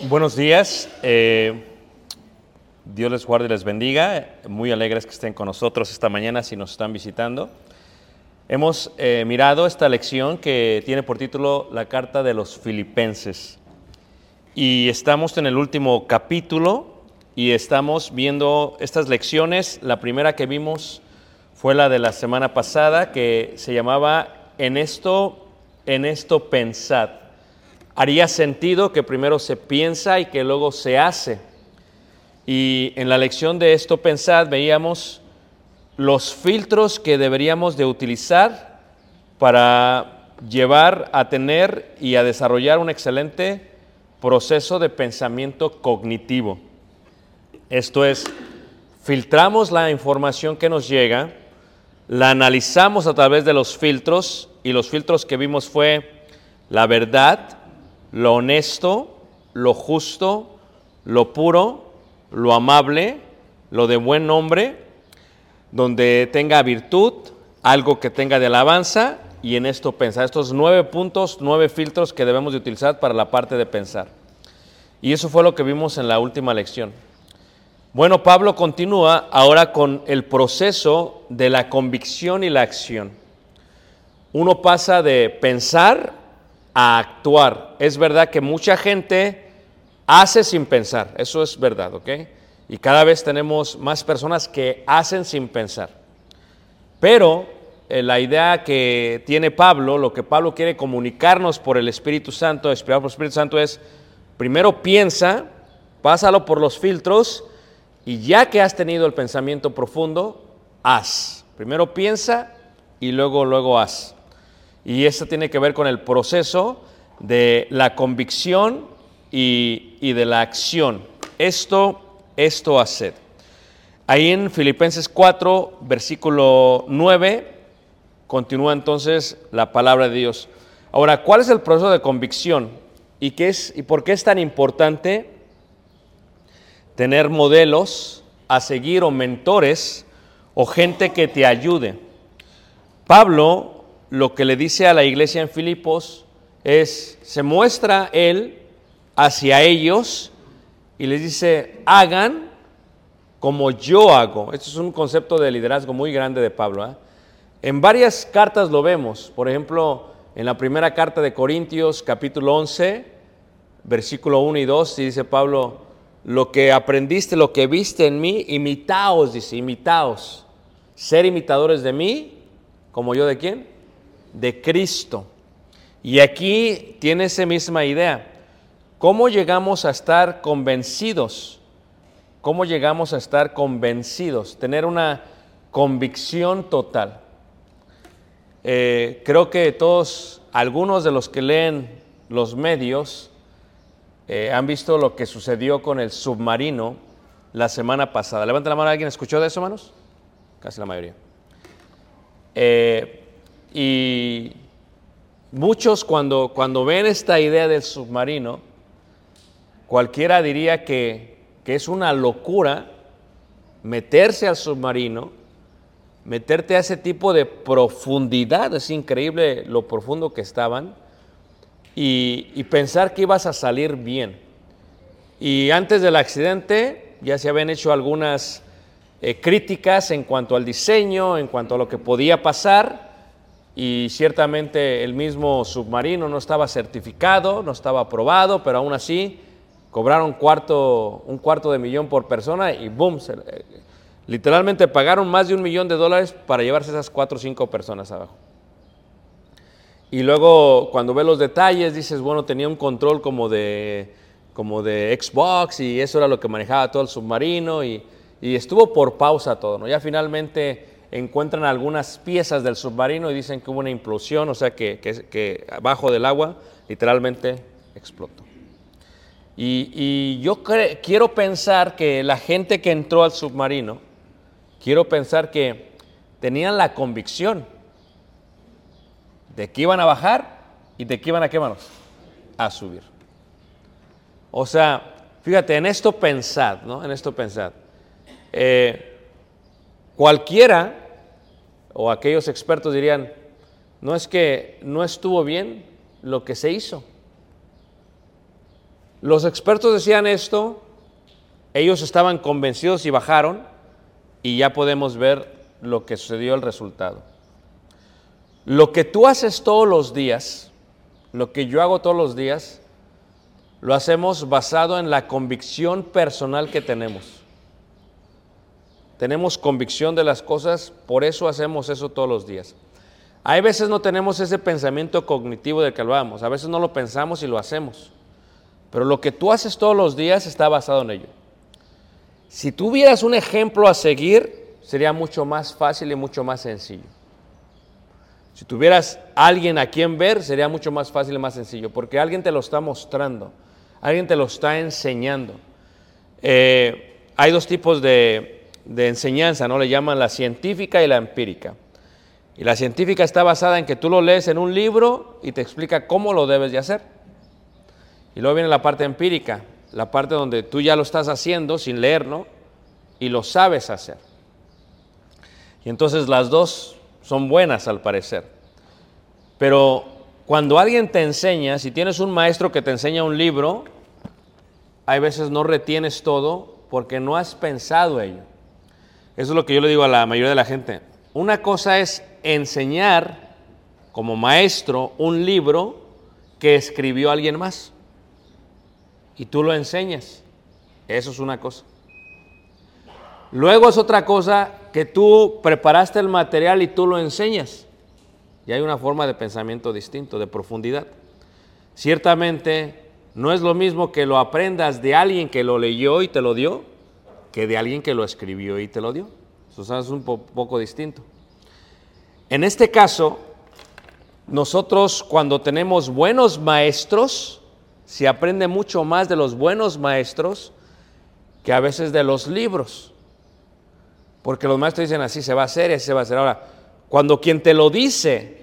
Buenos días. eh, Dios les guarde y les bendiga. Muy alegres que estén con nosotros esta mañana si nos están visitando. Hemos eh, mirado esta lección que tiene por título La carta de los filipenses. Y estamos en el último capítulo y estamos viendo estas lecciones. La primera que vimos fue la de la semana pasada que se llamaba En esto, en esto pensad. Haría sentido que primero se piensa y que luego se hace. Y en la lección de esto pensad veíamos los filtros que deberíamos de utilizar para llevar a tener y a desarrollar un excelente proceso de pensamiento cognitivo. Esto es, filtramos la información que nos llega, la analizamos a través de los filtros y los filtros que vimos fue la verdad, lo honesto, lo justo, lo puro, lo amable, lo de buen nombre, donde tenga virtud, algo que tenga de alabanza y en esto pensar. Estos nueve puntos, nueve filtros que debemos de utilizar para la parte de pensar. Y eso fue lo que vimos en la última lección. Bueno, Pablo continúa ahora con el proceso de la convicción y la acción. Uno pasa de pensar a actuar. Es verdad que mucha gente hace sin pensar, eso es verdad, ¿ok? Y cada vez tenemos más personas que hacen sin pensar. Pero eh, la idea que tiene Pablo, lo que Pablo quiere comunicarnos por el Espíritu Santo, por el Espíritu Santo, es primero piensa, pásalo por los filtros y ya que has tenido el pensamiento profundo, haz. Primero piensa y luego, luego haz. Y esto tiene que ver con el proceso de la convicción y, de la acción. Esto, esto haced. Ahí en Filipenses 4, versículo 9, continúa entonces la palabra de Dios. Ahora, ¿cuál es el proceso de convicción? ¿Y, qué es, ¿Y por qué es tan importante tener modelos a seguir o mentores o gente que te ayude? Pablo lo que le dice a la iglesia en Filipos es, se muestra él hacia ellos y les dice, hagan como yo hago. Esto es un concepto de liderazgo muy grande de Pablo. ¿eh? En varias cartas lo vemos. Por ejemplo, en la primera carta de Corintios, capítulo 11, versículo 1 y 2, dice Pablo, lo que aprendiste, lo que viste en mí, imitaos, dice, imitaos. Ser imitadores de mí, como yo de quién? De Cristo. Y aquí tiene esa misma idea. ¿Cómo llegamos a estar convencidos? ¿Cómo llegamos a estar convencidos? Tener una convicción total. Eh, creo que todos, algunos de los que leen los medios, eh, han visto lo que sucedió con el submarino la semana pasada. Levanta la mano, ¿alguien escuchó de eso, hermanos? Casi la mayoría. Eh, y muchos cuando, cuando ven esta idea del submarino, cualquiera diría que, que es una locura meterse al submarino, meterte a ese tipo de profundidad, es increíble lo profundo que estaban, y, pensar que ibas a salir bien. Y antes del accidente ya se habían hecho algunas eh, críticas en cuanto al diseño, en cuanto a lo que podía pasar, y ciertamente el mismo submarino no estaba certificado, no estaba aprobado, pero aún así cobraron cuarto, un cuarto de millón por persona y boom, se- literalmente pagaron más de un millón de dólares para llevarse esas cuatro o cinco personas abajo. Y luego cuando ves los detalles dices, bueno, tenía un control como de, como de Xbox y eso era lo que manejaba todo el submarino y, y estuvo por pausa todo, ¿no? Ya finalmente encuentran algunas piezas del submarino y dicen que hubo una implosión, o sea que, que, que abajo del agua literalmente explotó. Y, yo quiero pensar que la gente que entró al submarino, quiero pensar que tenían la convicción de que iban a bajar y de que iban a qué? A subir. O sea, fíjate, en esto pensad, ¿no? En esto pensad. Eh, cualquiera o aquellos expertos dirían, no es que no estuvo bien lo que se hizo. Los expertos decían esto, ellos estaban convencidos y bajaron y ya podemos ver lo que sucedió el resultado. Lo que tú haces todos los días, lo que yo hago todos los días, lo hacemos basado en la convicción personal que tenemos. Tenemos convicción de las cosas, por eso hacemos eso todos los días. Hay veces no tenemos ese pensamiento cognitivo del que hablábamos, a veces no lo pensamos y lo hacemos. Pero lo que tú haces todos los días está basado en ello. Si tuvieras un ejemplo a seguir, sería mucho más fácil y mucho más sencillo. Si tuvieras alguien a quien ver, sería mucho más fácil y más sencillo, porque alguien te lo está mostrando, alguien te lo está enseñando. Eh, hay dos tipos de, de enseñanza, ¿no? Le llaman la científica y la empírica. Y la científica está basada en que tú lo lees en un libro y te explica cómo lo debes de hacer. Y luego viene la parte empírica, la parte donde tú ya lo estás haciendo sin leerlo y lo sabes hacer. Y entonces las dos son buenas al parecer. Pero cuando alguien te enseña, si tienes un maestro que te enseña un libro, hay veces no retienes todo porque no has pensado ello. Eso es lo que yo le digo a la mayoría de la gente. Una cosa es enseñar como maestro un libro que escribió alguien más y tú lo enseñas. Eso es una cosa. Luego es otra cosa que tú preparaste el material y tú lo enseñas. Y hay una forma de pensamiento distinto, de profundidad. Ciertamente no es lo mismo que lo aprendas de alguien que lo leyó y te lo dio, que de alguien que lo escribió y te lo dio. Eso es un po- poco distinto. En este caso, nosotros cuando tenemos buenos maestros, se aprende mucho más de los buenos maestros que a veces de los libros. Porque los maestros dicen así se va a hacer y así se va a hacer. Ahora, cuando quien te lo dice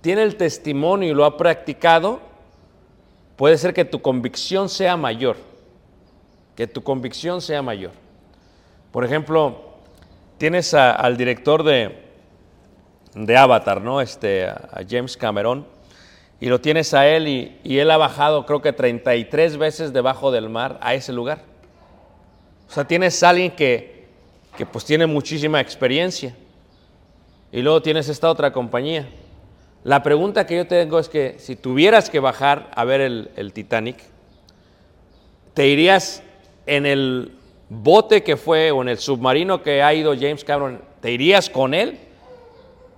tiene el testimonio y lo ha practicado, puede ser que tu convicción sea mayor. Que tu convicción sea mayor. Por ejemplo, tienes al director de, de Avatar, ¿no? Este, a James Cameron, y lo tienes a él y, él ha bajado creo que 33 veces debajo del mar a ese lugar. O sea, tienes a alguien que, que pues tiene muchísima experiencia. Y luego tienes esta otra compañía. La pregunta que yo tengo es que si tuvieras que bajar a ver el Titanic, ¿te irías en el bote que fue o en el submarino que ha ido James Cameron? ¿Te irías con él?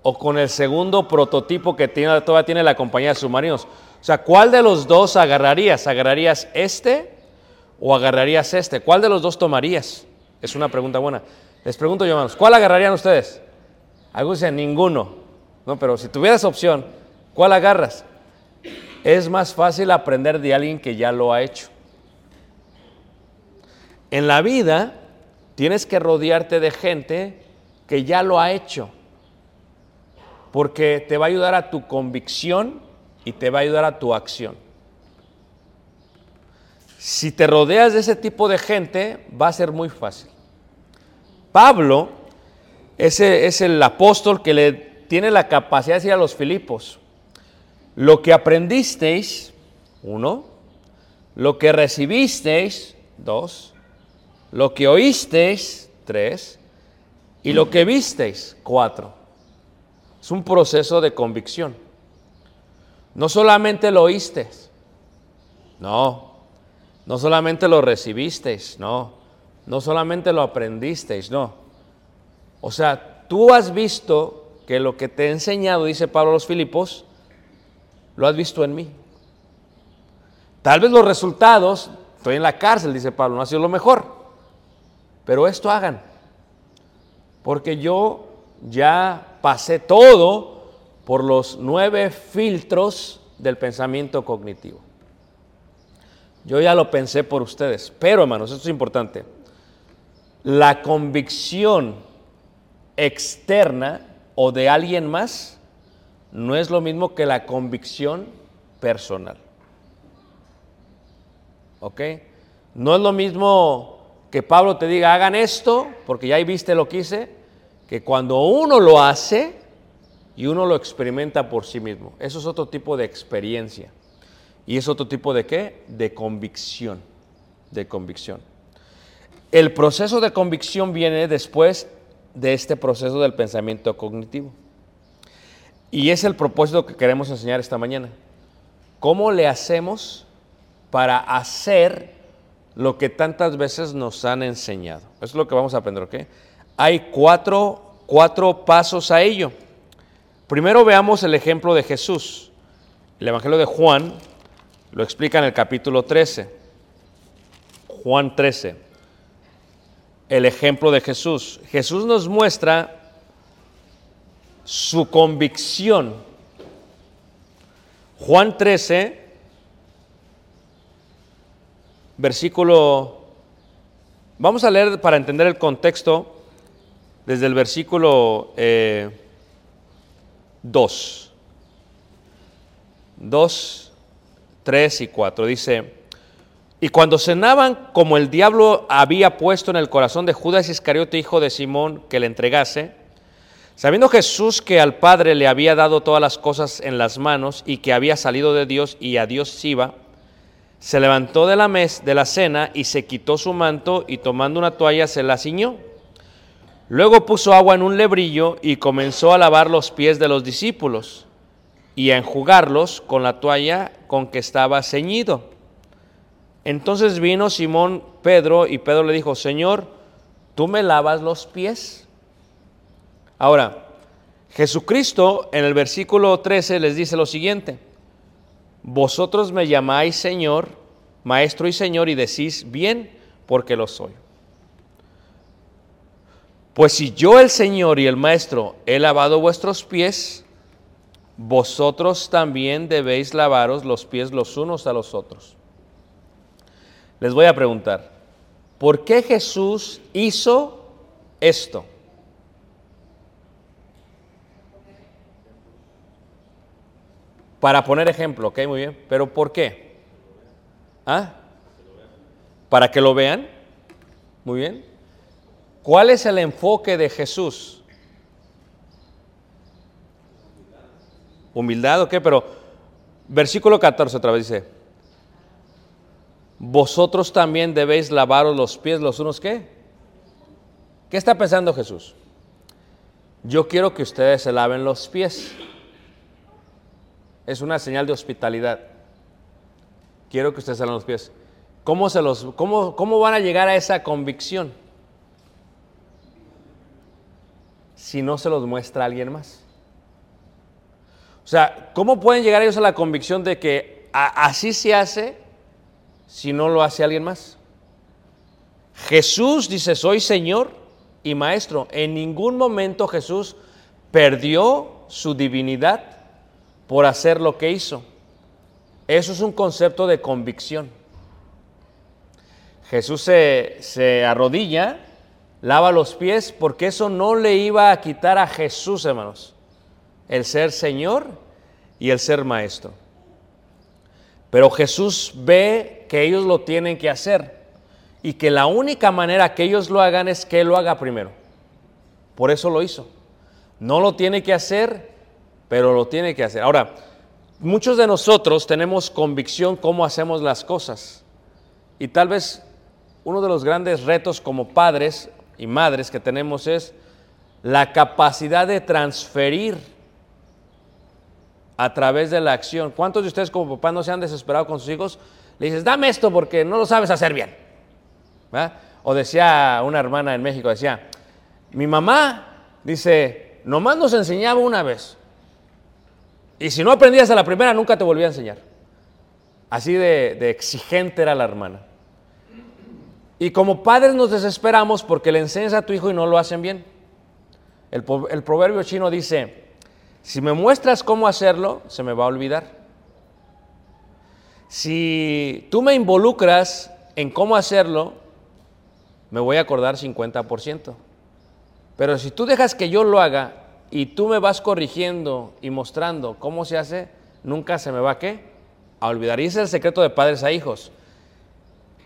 ¿O con el segundo prototipo que tiene, todavía tiene la compañía de submarinos? O sea, ¿cuál de los dos agarrarías? ¿Agarrarías este o agarrarías este? ¿Cuál de los dos tomarías? Es una pregunta buena. Les pregunto yo, hermanos, ¿cuál agarrarían ustedes? Algunos dicen ninguno. No, pero si tuvieras opción, ¿cuál agarras? Es más fácil aprender de alguien que ya lo ha hecho. En la vida tienes que rodearte de gente que ya lo ha hecho, porque te va a ayudar a tu convicción y te va a ayudar a tu acción. Si te rodeas de ese tipo de gente, va a ser muy fácil. Pablo es el apóstol que le tiene la capacidad de decir a los Filipos, lo que aprendisteis, uno, lo que recibisteis, dos, lo que oísteis, tres, y lo que visteis, cuatro. Es un proceso de convicción. No solamente lo oísteis, no. No solamente lo recibisteis, no. No solamente lo aprendisteis, no. O sea, tú has visto que lo que te he enseñado, dice Pablo a los Filipos, lo has visto en mí. Tal vez los resultados, estoy en la cárcel, dice Pablo, no ha sido lo mejor, pero esto hagan, porque yo ya pasé todo por los nueve filtros del pensamiento cognitivo. Yo ya lo pensé por ustedes, pero hermanos, esto es importante. La convicción externa o de alguien más no es lo mismo que la convicción personal. ¿Ok? No es lo mismo que Pablo te diga, hagan esto, porque ya viste lo que hice, que cuando uno lo hace y uno lo experimenta por sí mismo. Eso es otro tipo de experiencia. ¿Y es otro tipo de qué? De convicción. De convicción. El proceso de convicción viene después de este proceso del pensamiento cognitivo. Y es el propósito que queremos enseñar esta mañana. ¿Cómo le hacemos para hacer lo que tantas veces nos han enseñado? Eso es lo que vamos a aprender, ¿ok? Hay cuatro, cuatro pasos a ello. Primero veamos el ejemplo de Jesús. El Evangelio de Juan lo explica en el capítulo 13. Juan 13. El ejemplo de Jesús. Jesús nos muestra su convicción. Juan 13, versículo... Vamos a leer para entender el contexto desde el versículo eh, 2. 2, 3 y 4. Dice, y cuando cenaban, como el diablo había puesto en el corazón de Judas Iscariote, hijo de Simón, que le entregase, sabiendo Jesús que al Padre le había dado todas las cosas en las manos y que había salido de Dios y a Dios iba, se levantó de la, mes, de la cena y se quitó su manto y tomando una toalla se la ciñó. Luego puso agua en un lebrillo y comenzó a lavar los pies de los discípulos y a enjugarlos con la toalla con que estaba ceñido. Entonces vino Simón Pedro y Pedro le dijo, Señor, ¿tú me lavas los pies? Ahora, Jesucristo en el versículo 13 les dice lo siguiente, vosotros me llamáis Señor, Maestro y Señor y decís bien porque lo soy. Pues si yo el Señor y el Maestro he lavado vuestros pies, vosotros también debéis lavaros los pies los unos a los otros. Les voy a preguntar, ¿por qué Jesús hizo esto? Para poner ejemplo, ok, muy bien. ¿Pero por qué? ¿Ah? ¿Para que lo vean? Muy bien. ¿Cuál es el enfoque de Jesús? Humildad, ok, pero versículo 14 otra vez dice, vosotros también debéis lavaros los pies los unos, ¿qué? ¿Qué está pensando Jesús? Yo quiero que ustedes se laven los pies. Es una señal de hospitalidad. Quiero que ustedes laven los pies. ¿Cómo, se los, cómo, ¿Cómo van a llegar a esa convicción? Si no se los muestra alguien más. O sea, ¿cómo pueden llegar ellos a la convicción de que así se hace si no lo hace alguien más? Jesús dice, soy Señor y Maestro. En ningún momento Jesús perdió su divinidad por hacer lo que hizo. Eso es un concepto de convicción. Jesús se, se arrodilla, lava los pies, porque eso no le iba a quitar a Jesús, hermanos, el ser Señor y el ser Maestro. Pero Jesús ve que ellos lo tienen que hacer y que la única manera que ellos lo hagan es que Él lo haga primero. Por eso lo hizo. No lo tiene que hacer, pero lo tiene que hacer. Ahora, muchos de nosotros tenemos convicción cómo hacemos las cosas. Y tal vez uno de los grandes retos como padres y madres que tenemos es la capacidad de transferir a través de la acción. ¿Cuántos de ustedes como papá no se han desesperado con sus hijos? Le dices, dame esto porque no lo sabes hacer bien. O decía una hermana en México, decía, mi mamá dice, nomás nos enseñaba una vez. Y si no aprendías a la primera, nunca te volvía a enseñar. Así de, exigente era la hermana. Y como padres nos desesperamos porque le enseñas a tu hijo y no lo hacen bien. El proverbio chino dice, si me muestras cómo hacerlo, se me va a olvidar. Si tú me involucras en cómo hacerlo, me voy a acordar 50%. Pero si tú dejas que yo lo haga y tú me vas corrigiendo y mostrando cómo se hace, nunca se me va qué? A olvidar. Y ese es el secreto de padres a hijos.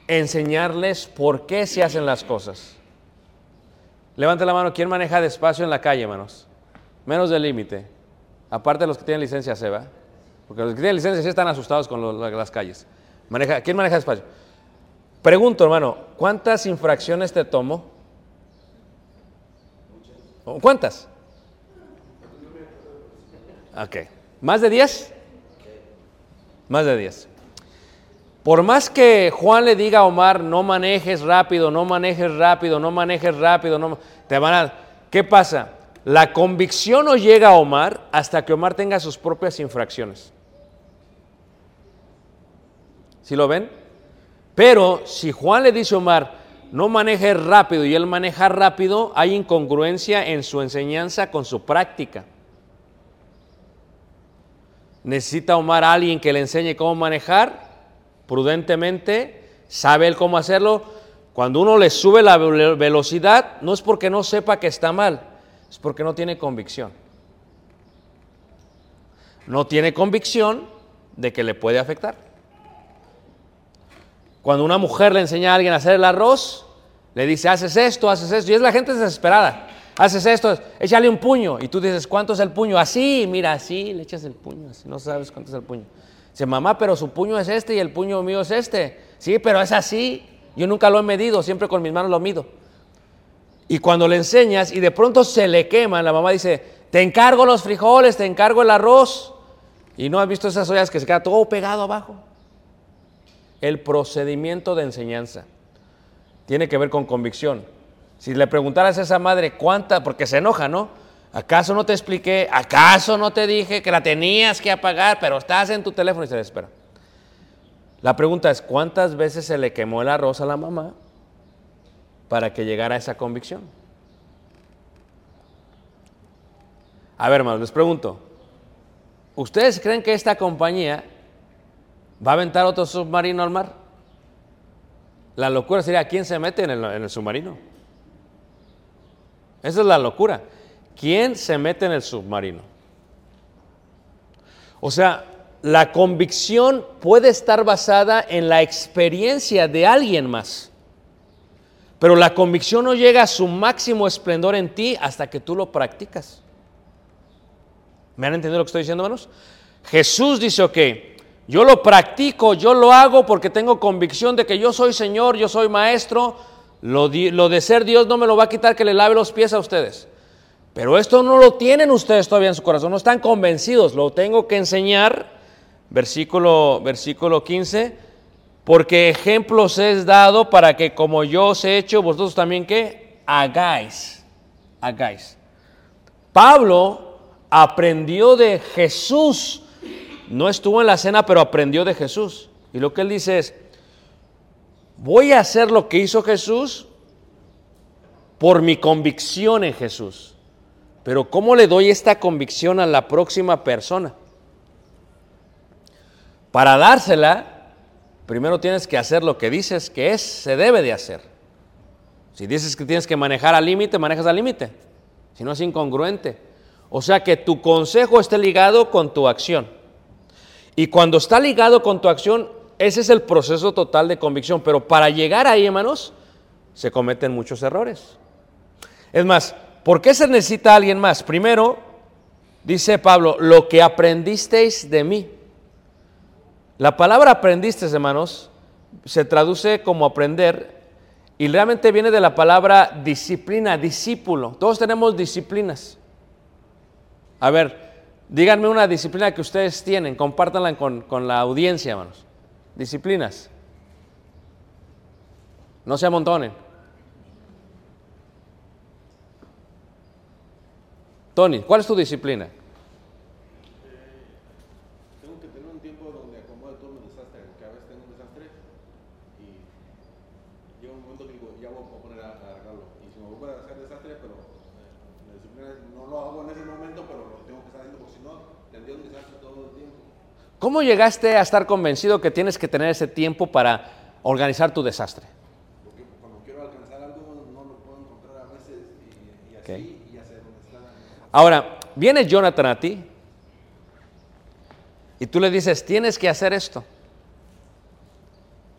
Enseñarles por qué se hacen las cosas. Levante la mano, ¿quién maneja despacio en la calle, hermanos? Menos del límite. Aparte de los que tienen licencia C, ¿va? Porque los que tienen licencia sí están asustados con las calles. Maneja, ¿Quién maneja despacio? Pregunto, hermano, ¿cuántas infracciones te tomo? ¿Cuántas? Ok. ¿Más de 10? Más de 10. Por más que Juan le diga a Omar, no manejes rápido, no manejes rápido, no manejes rápido, no, ma-", te van a... ¿Qué pasa? La convicción no llega a Omar hasta que Omar tenga sus propias infracciones. ¿Sí lo ven? Pero si Juan le dice a Omar, no manejes rápido y él maneja rápido, hay incongruencia en su enseñanza con su práctica. Necesita Omar a alguien que le enseñe cómo manejar prudentemente, sabe él cómo hacerlo. Cuando uno le sube la ve- velocidad, no es porque no sepa que está mal, es porque no tiene convicción. No tiene convicción de que le puede afectar. Cuando una mujer le enseña a alguien a hacer el arroz, le dice, haces esto, haces esto, y es la gente desesperada. Haces esto, échale un puño. Y tú dices, ¿cuánto es el puño? Así, mira, así, le echas el puño, así, no sabes cuánto es el puño. Dice, mamá, pero su puño es este y el puño mío es este. Sí, pero es así. Yo nunca lo he medido, siempre con mis manos lo mido. Y cuando le enseñas y de pronto se le quema, la mamá dice, te encargo los frijoles, te encargo el arroz. Y no has visto esas ollas que se queda todo pegado abajo. El procedimiento de enseñanza tiene que ver con convicción. Si le preguntaras a esa madre cuánta, porque se enoja, ¿no? ¿Acaso no te expliqué? ¿Acaso no te dije que la tenías que apagar, pero estás en tu teléfono y se desespera? La pregunta es, ¿cuántas veces se le quemó el arroz a la mamá para que llegara a esa convicción? A ver, hermanos, les pregunto. ¿Ustedes creen que esta compañía va a aventar otro submarino al mar? La locura sería, ¿quién se mete en el, en el submarino? Esa es la locura. ¿Quién se mete en el submarino? O sea, la convicción puede estar basada en la experiencia de alguien más. Pero la convicción no llega a su máximo esplendor en ti hasta que tú lo practicas. ¿Me han entendido lo que estoy diciendo, hermanos? Jesús dice, ok, yo lo practico, yo lo hago porque tengo convicción de que yo soy Señor, yo soy Maestro. Lo, de ser Dios no me lo va a quitar que le lave los pies a ustedes. Pero esto no lo tienen ustedes todavía en su corazón, no están convencidos, lo tengo que enseñar. Versículo, versículo 15, porque ejemplos es dado para que como yo os he hecho, vosotros también que hagáis, hagáis. Pablo aprendió de Jesús, no estuvo en la cena, pero aprendió de Jesús. Y lo que él dice es, voy a hacer lo que hizo Jesús por mi convicción en Jesús. Pero ¿cómo le doy esta convicción a la próxima persona? Para dársela, primero tienes que hacer lo que dices que es, se debe de hacer. Si dices que tienes que manejar al límite, manejas al límite. Si no es incongruente. O sea que tu consejo esté ligado con tu acción. Y cuando está ligado con tu acción, ese es el proceso total de convicción. Pero para llegar ahí, hermanos, se cometen muchos errores. Es más, ¿por qué se necesita alguien más? Primero, dice Pablo, lo que aprendisteis de mí. La palabra aprendisteis, hermanos, se traduce como aprender y realmente viene de la palabra disciplina, discípulo. Todos tenemos disciplinas. A ver, díganme una disciplina que ustedes tienen, compártanla con, con la audiencia, hermanos. Disciplinas. No se amontonen. Tony, ¿cuál es tu disciplina? Tengo que tener un tiempo donde acomode todos los desastres, que a veces tengo un desastre y llega un momento que digo, ya voy a poner a, a arreglarlo. Y si me vuelvo a hacer desastre, pero eh, la disciplina es- no lo hago en ese momento, pero lo tengo que estar haciendo porque si no, tendría un desastre todo el tiempo. ¿Cómo llegaste a estar convencido que tienes que tener ese tiempo para organizar tu desastre? Porque cuando quiero alcanzar algo, no lo puedo encontrar a veces y, y así, Ok. y ya sé dónde está. Ahora, viene Jonathan a ti y tú le dices, tienes que hacer esto.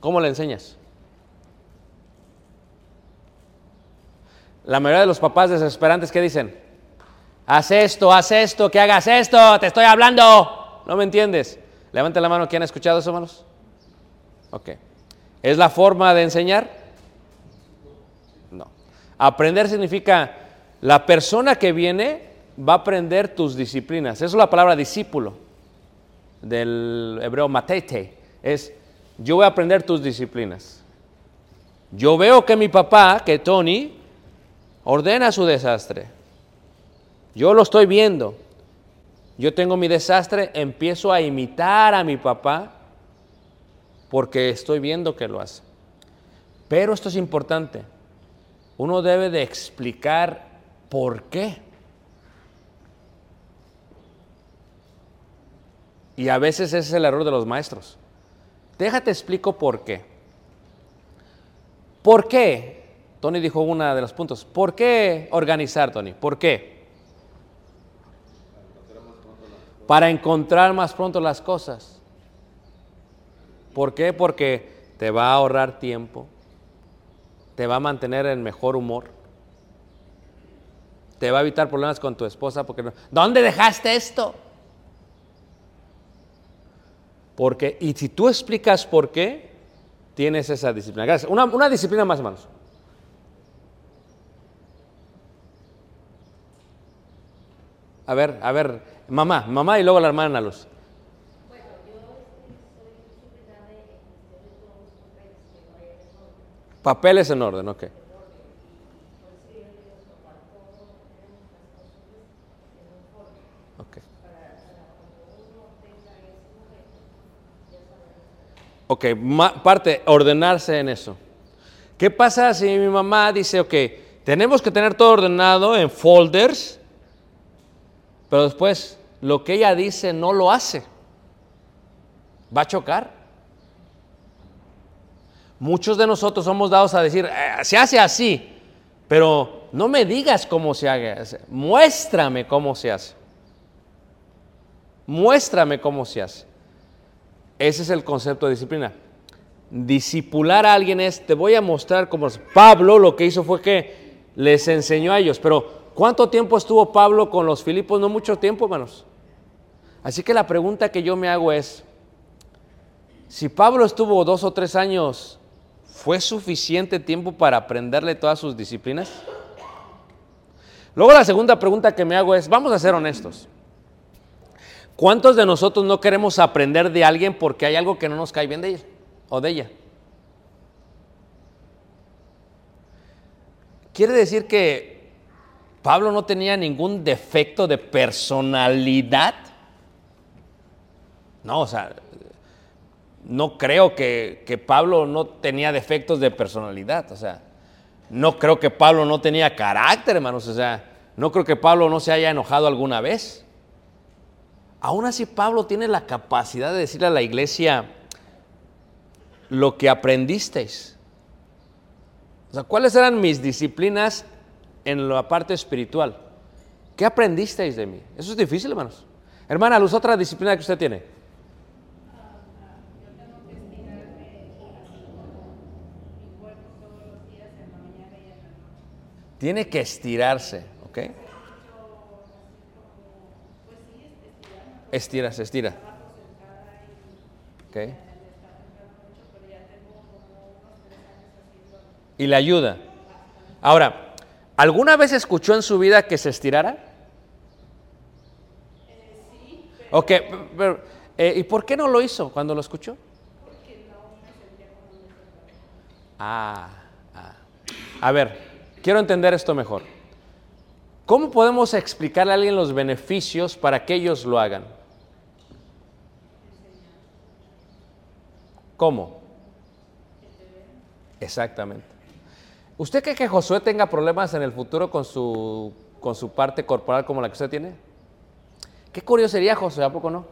¿Cómo le enseñas? La mayoría de los papás desesperantes, ¿qué dicen? Haz esto, haz esto, que hagas esto, te estoy hablando. ¿No me entiendes? Levante la mano, ¿quién ha escuchado eso, hermanos? Ok. ¿Es la forma de enseñar? No. Aprender significa la persona que viene va a aprender tus disciplinas. Eso es la palabra discípulo del hebreo matete. Es yo voy a aprender tus disciplinas. Yo veo que mi papá, que Tony, ordena su desastre. Yo lo estoy viendo. Yo tengo mi desastre, empiezo a imitar a mi papá porque estoy viendo que lo hace. Pero esto es importante. Uno debe de explicar por qué. Y a veces ese es el error de los maestros. Déjate explico por qué. ¿Por qué? Tony dijo una de los puntos. ¿Por qué organizar, Tony? ¿Por qué? Para encontrar más pronto las cosas. ¿Por qué? Porque te va a ahorrar tiempo, te va a mantener en mejor humor, te va a evitar problemas con tu esposa porque no- ¿dónde dejaste esto? Porque, y si tú explicas por qué, tienes esa disciplina. Gracias. Una, una disciplina más, hermanos. A ver, a ver, mamá, mamá y luego la hermana Luz. Papeles en orden, ok. Ok. Ok, parte, ordenarse en eso. ¿Qué pasa si mi mamá dice, ok, tenemos que tener todo ordenado en folders, pero después lo que ella dice no lo hace, va a chocar. Muchos de nosotros somos dados a decir, "Eh, se hace así, pero no me digas cómo se haga, muéstrame cómo se hace. Muéstrame cómo se hace. Ese es el concepto de disciplina. Disipular a alguien es, te voy a mostrar cómo... es. Pablo lo que hizo fue que les enseñó a ellos, pero ¿cuánto tiempo estuvo Pablo con los Filipos? No mucho tiempo, hermanos. Así que la pregunta que yo me hago es, si Pablo estuvo dos o tres años, ¿fue suficiente tiempo para aprenderle todas sus disciplinas? Luego la segunda pregunta que me hago es, vamos a ser honestos. ¿Cuántos de nosotros no queremos aprender de alguien porque hay algo que no nos cae bien de él o de ella? Quiere decir que Pablo no tenía ningún defecto de personalidad. No, o sea, no creo que, que Pablo no tenía defectos de personalidad. O sea, no creo que Pablo no tenía carácter, hermanos. O sea, no creo que Pablo no se haya enojado alguna vez. Aún así, Pablo tiene la capacidad de decirle a la iglesia lo que aprendisteis. O sea, ¿cuáles eran mis disciplinas en la parte espiritual? ¿Qué aprendisteis de mí? Eso es difícil, hermanos. Hermana, Luz, otra disciplina que usted tiene. Tiene que estirarse, ¿ok? Estira, se estira. ¿Ok? Y le ayuda. Ahora, ¿alguna vez escuchó en su vida que se estirara? Ok, pero, eh, ¿y por qué no lo hizo cuando lo escuchó? Ah, ah. A ver, quiero entender esto mejor. ¿Cómo podemos explicarle a alguien los beneficios para que ellos lo hagan? ¿Cómo? Exactamente. ¿Usted cree que Josué tenga problemas en el futuro con su, con su parte corporal como la que usted tiene? Qué curioso sería, Josué, ¿a poco no?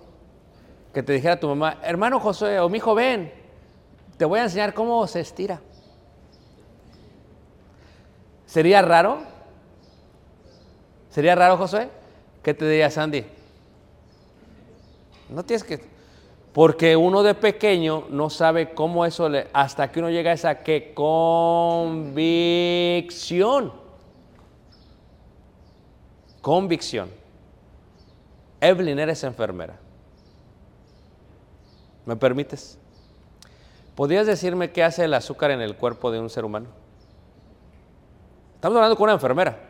Que te dijera tu mamá, hermano Josué o mi hijo, ven, te voy a enseñar cómo se estira. ¿Sería raro? ¿Sería raro, Josué? ¿Qué te diría Sandy? No tienes que... Porque uno de pequeño no sabe cómo eso le... Hasta que uno llega a esa que convicción. Convicción. Evelyn, eres enfermera. ¿Me permites? ¿Podrías decirme qué hace el azúcar en el cuerpo de un ser humano? Estamos hablando con una enfermera.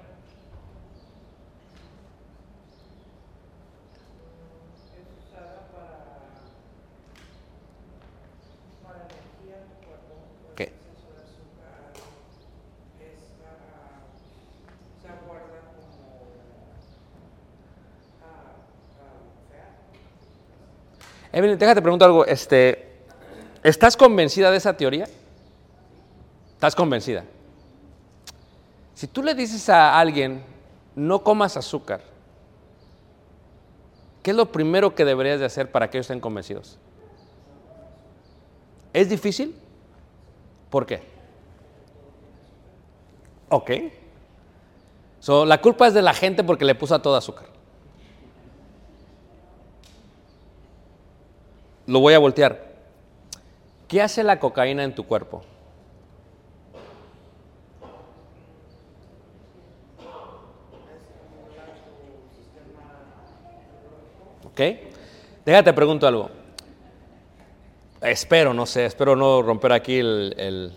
Evelyn, déjate preguntar algo. Este, ¿Estás convencida de esa teoría? ¿Estás convencida? Si tú le dices a alguien, no comas azúcar, ¿qué es lo primero que deberías de hacer para que ellos estén convencidos? ¿Es difícil? ¿Por qué? Ok. So, la culpa es de la gente porque le puso a todo azúcar. Lo voy a voltear. ¿Qué hace la cocaína en tu cuerpo? ¿Ok? Déjate pregunto algo. Espero, no sé, espero no romper aquí el,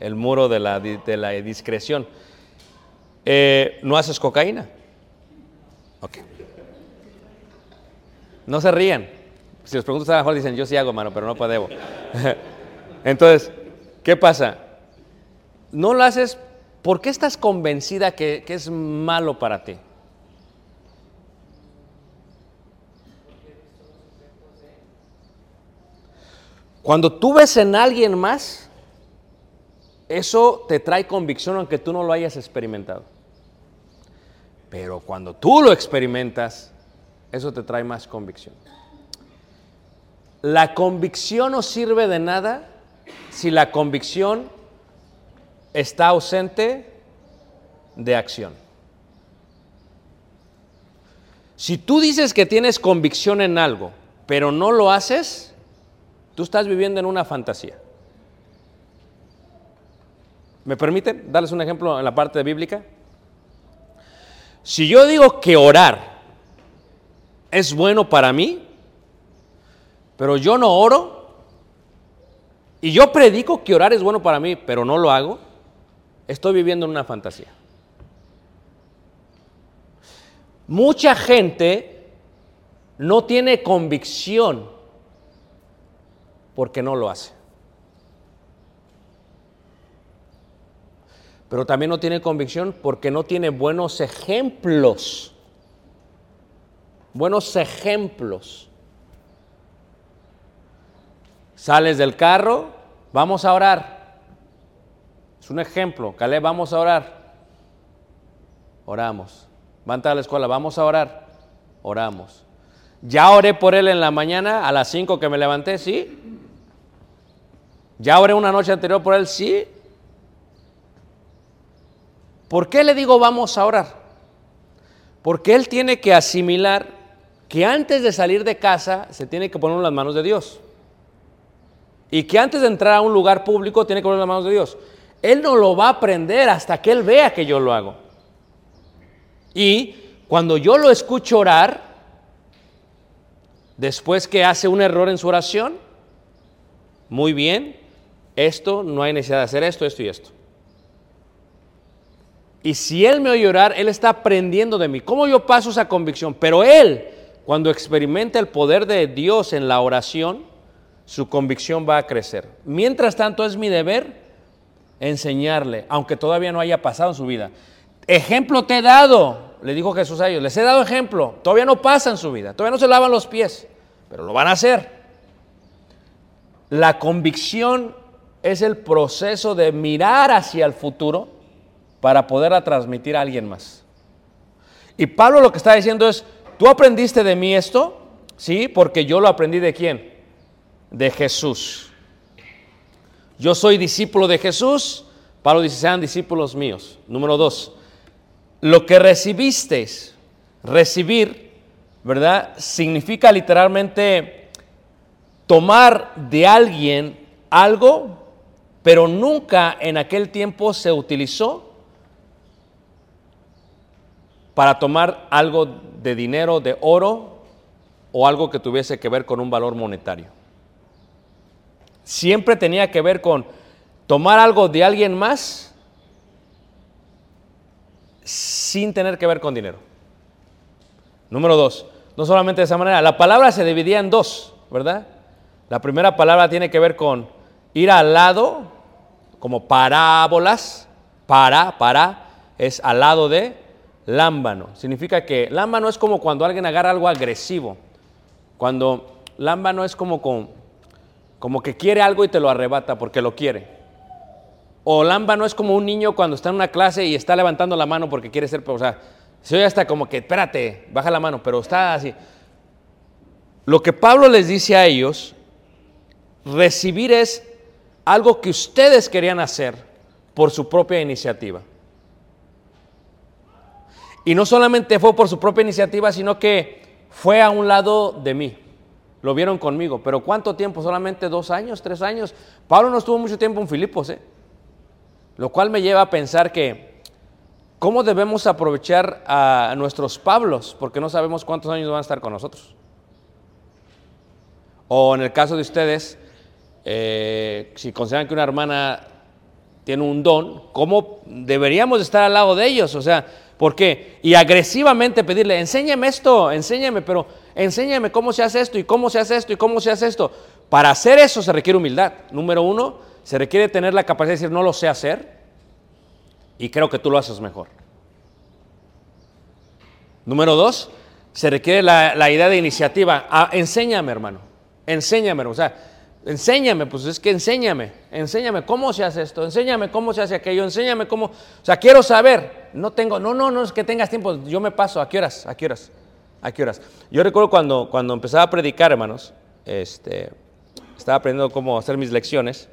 el- muro de la, de la discreción. Eh, ¿No haces cocaína? Ok. No se rían. Si los pregunto, a mejor dicen, yo sí hago, mano, pero no puedo. Entonces, ¿qué pasa? No lo haces, ¿por qué estás convencida que, que es malo para ti? Cuando tú ves en alguien más, eso te trae convicción aunque tú no lo hayas experimentado. Pero cuando tú lo experimentas, eso te trae más convicción. La convicción no sirve de nada si la convicción está ausente de acción. Si tú dices que tienes convicción en algo, pero no lo haces, tú estás viviendo en una fantasía. ¿Me permiten darles un ejemplo en la parte bíblica? Si yo digo que orar es bueno para mí, pero yo no oro, y yo predico que orar es bueno para mí, pero no lo hago, estoy viviendo en una fantasía. Mucha gente no tiene convicción porque no lo hace. Pero también no tiene convicción porque no tiene buenos ejemplos. Buenos ejemplos. Sales del carro, vamos a orar. Es un ejemplo. Caleb, vamos a orar. Oramos. Van a la escuela, vamos a orar. Oramos. Ya oré por él en la mañana a las 5 que me levanté, sí. Ya oré una noche anterior por él, sí. ¿Por qué le digo vamos a orar? Porque él tiene que asimilar que antes de salir de casa se tiene que poner en las manos de Dios. Y que antes de entrar a un lugar público tiene que en las manos de Dios. Él no lo va a aprender hasta que él vea que yo lo hago. Y cuando yo lo escucho orar, después que hace un error en su oración, muy bien, esto, no hay necesidad de hacer esto, esto y esto. Y si él me oye orar, él está aprendiendo de mí. ¿Cómo yo paso esa convicción? Pero él, cuando experimenta el poder de Dios en la oración, su convicción va a crecer. Mientras tanto, es mi deber enseñarle, aunque todavía no haya pasado en su vida. Ejemplo te he dado, le dijo Jesús a ellos, les he dado ejemplo, todavía no pasa en su vida, todavía no se lavan los pies, pero lo van a hacer. La convicción es el proceso de mirar hacia el futuro para poderla transmitir a alguien más. Y Pablo lo que está diciendo es, ¿tú aprendiste de mí esto? Sí, porque yo lo aprendí de quién? De Jesús. Yo soy discípulo de Jesús. Pablo dice, sean discípulos míos. Número dos, lo que recibisteis, recibir, ¿verdad? Significa literalmente tomar de alguien algo, pero nunca en aquel tiempo se utilizó para tomar algo de dinero, de oro o algo que tuviese que ver con un valor monetario. Siempre tenía que ver con tomar algo de alguien más sin tener que ver con dinero. Número dos, no solamente de esa manera, la palabra se dividía en dos, ¿verdad? La primera palabra tiene que ver con ir al lado, como parábolas, para, para, es al lado de lámbano. Significa que lámbano es como cuando alguien agarra algo agresivo. Cuando lámbano es como, con, como que quiere algo y te lo arrebata porque lo quiere. O lámbano es como un niño cuando está en una clase y está levantando la mano porque quiere ser, o sea, se oye hasta como que, espérate, baja la mano, pero está así. Lo que Pablo les dice a ellos, recibir es algo que ustedes querían hacer por su propia iniciativa. Y no solamente fue por su propia iniciativa, sino que fue a un lado de mí. Lo vieron conmigo. Pero ¿cuánto tiempo? Solamente dos años, tres años. Pablo no estuvo mucho tiempo en Filipos, ¿eh? Lo cual me lleva a pensar que, ¿cómo debemos aprovechar a nuestros Pablos? Porque no sabemos cuántos años van a estar con nosotros. O en el caso de ustedes, eh, si consideran que una hermana tiene un don, ¿cómo deberíamos estar al lado de ellos? O sea, ¿Por qué? Y agresivamente pedirle, enséñame esto, enséñame, pero enséñame cómo se hace esto y cómo se hace esto y cómo se hace esto. Para hacer eso se requiere humildad. Número uno, se requiere tener la capacidad de decir, no lo sé hacer y creo que tú lo haces mejor. Número dos, se requiere la, idea de iniciativa. Ah, enséñame, hermano, enséñame, o sea, enséñame, pues es que enséñame, enséñame cómo se hace esto, enséñame cómo se hace aquello, enséñame cómo, o sea, quiero saber, no tengo, no, no, no es que tengas tiempo, yo me paso, ¿a qué horas? ¿A qué horas? ¿A qué horas? Yo recuerdo cuando, cuando empezaba a predicar, hermanos, este, estaba aprendiendo cómo hacer mis lecciones.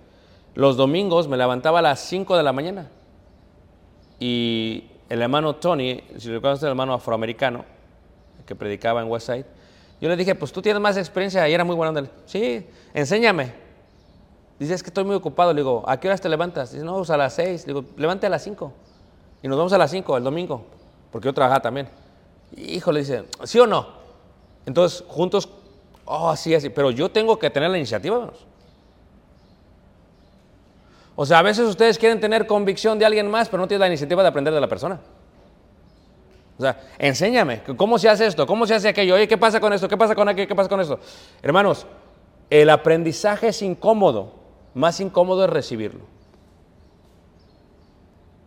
Los domingos me levantaba a las 5 de la mañana. Y el hermano Tony, si recuerdas el hermano afroamericano que predicaba en Westside, yo le dije, pues tú tienes más experiencia y era muy bueno. Sí, enséñame. Dice, es que estoy muy ocupado. Le digo, ¿a qué horas te levantas? Dice, no, pues a las 6. Le digo, levante a las 5. Y nos vamos a las 5 el domingo, porque yo trabajaba también. Híjole, dice, ¿sí o no? Entonces, juntos, oh, así, así. Pero yo tengo que tener la iniciativa, hermanos. O sea, a veces ustedes quieren tener convicción de alguien más, pero no tienen la iniciativa de aprender de la persona. O sea, enséñame, ¿cómo se hace esto? ¿Cómo se hace aquello? Oye, ¿qué pasa con esto? ¿Qué pasa con aquello? ¿Qué pasa con esto? Hermanos, el aprendizaje es incómodo, más incómodo es recibirlo.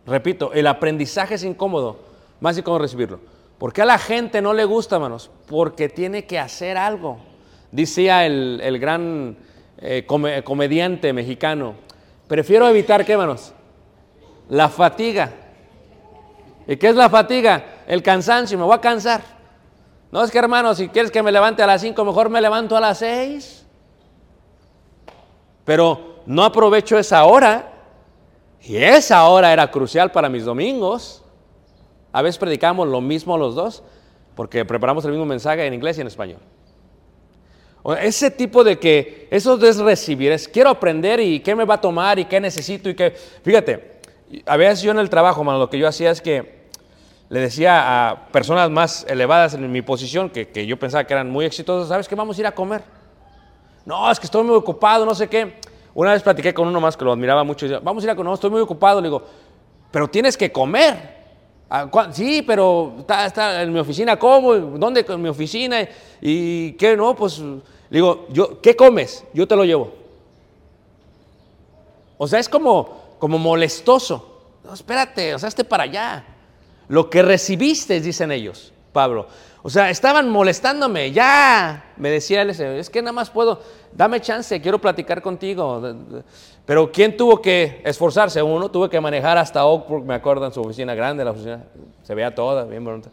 Repito, el aprendizaje es incómodo, más incómodo es recibirlo. ¿Por qué a la gente no le gusta, hermanos? Porque tiene que hacer algo. Decía el, el gran eh, come- comediante mexicano, prefiero evitar, ¿qué, hermanos? La fatiga. ¿Y qué es la fatiga? El cansancio, me voy a cansar. No es que, hermano, si quieres que me levante a las 5, mejor me levanto a las 6. Pero no aprovecho esa hora. Y esa hora era crucial para mis domingos. A veces predicamos lo mismo los dos, porque preparamos el mismo mensaje en inglés y en español. O Ese tipo de que, eso es recibir, es quiero aprender y qué me va a tomar y qué necesito y qué... Fíjate, a veces yo en el trabajo, mano, lo que yo hacía es que le decía a personas más elevadas en mi posición, que, yo pensaba que eran muy exitosas, ¿sabes qué? Vamos a ir a comer. No, es que estoy muy ocupado, no sé qué. Una vez platiqué con uno más que lo admiraba mucho y decía, vamos a ir a comer, no, estoy muy ocupado. Le digo, pero tienes que comer. "Ah, ¿cuá- Sí, pero está, en mi oficina, ¿cómo? ¿Dónde? En mi oficina. ¿Y qué? No, pues, digo, yo, ¿qué comes? Yo te lo llevo. O sea, es como, como molestoso. No, espérate, o sea, esté para allá. Lo que recibiste, dicen ellos, Pablo. O sea, estaban molestándome, ya, me decía él, es que nada más puedo, dame chance, quiero platicar contigo. Pero ¿quién tuvo que esforzarse? Uno tuvo que manejar hasta Oak Brook, me acuerdo, en su oficina grande, la oficina, se veía toda, bien bonita.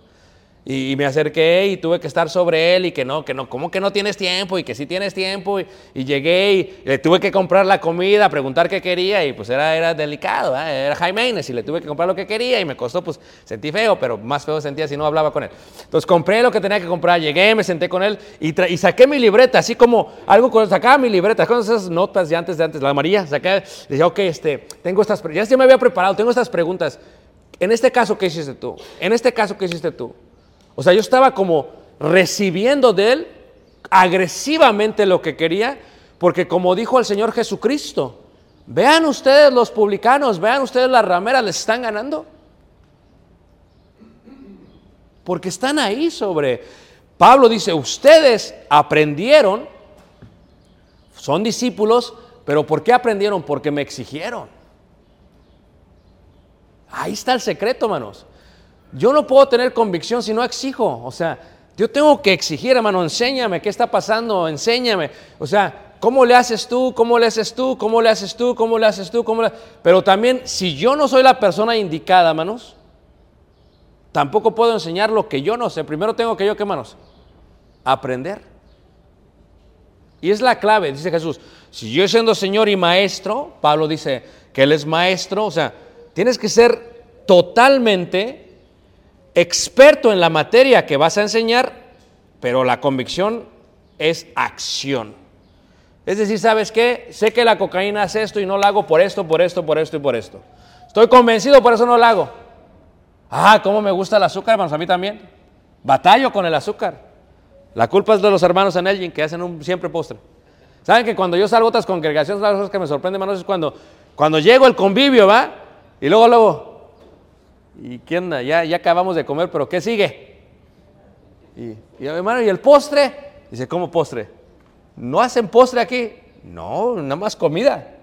Y, me acerqué y tuve que estar sobre él y que no, que no, ¿cómo que no tienes tiempo? Y que sí tienes tiempo. Y, y llegué y le tuve que comprar la comida, preguntar qué quería y pues era, era delicado, ¿eh? era Jaime Inés y le tuve que comprar lo que quería y me costó, pues sentí feo, pero más feo sentía si no hablaba con él. Entonces compré lo que tenía que comprar, llegué, me senté con él y, y saqué mi libreta, así como algo, con, sacaba mi libreta, con esas notas de antes, de antes, la amarilla, saqué, decía, ok, este, tengo estas, ya se me había preparado, tengo estas preguntas. En este caso, ¿qué hiciste tú? En este caso, ¿qué hiciste tú? O sea, yo estaba como recibiendo de él agresivamente lo que quería, porque como dijo el Señor Jesucristo, vean ustedes los publicanos, vean ustedes las rameras, les están ganando. Porque están ahí sobre... Pablo dice, ustedes aprendieron, son discípulos, pero ¿por qué aprendieron? Porque me exigieron. Ahí está el secreto, hermanos. Yo no puedo tener convicción si no exijo. O sea, yo tengo que exigir, hermano, enséñame qué está pasando, enséñame. O sea, ¿cómo le haces tú? ¿Cómo le haces tú? ¿Cómo le haces tú? ¿Cómo le haces tú? ¿Cómo le- Pero también, si yo no soy la persona indicada, hermanos, tampoco puedo enseñar lo que yo no sé. Primero tengo que yo, ¿qué, hermanos? Aprender. Y es la clave, dice Jesús. Si yo siendo Señor y Maestro, Pablo dice que Él es Maestro, o sea, tienes que ser totalmente experto en la materia que vas a enseñar, pero la convicción es acción. Es decir, ¿sabes qué? Sé que la cocaína hace esto y no la hago por esto, por esto, por esto y por esto. Estoy convencido, por eso no la hago. Ah, cómo me gusta el azúcar, hermanos, a mí también. Batallo con el azúcar. La culpa es de los hermanos en Elgin que hacen un siempre postre. ¿Saben que cuando yo salgo a otras congregaciones, las cosas que me sorprenden, hermanos, es cuando, cuando llego el convivio, ¿va? Y luego, luego, ¿y qué onda? Ya, ya acabamos de comer, pero ¿qué sigue? Y, hermano, ¿y el postre? Dice, ¿cómo postre? ¿No hacen postre aquí? No, nada más comida.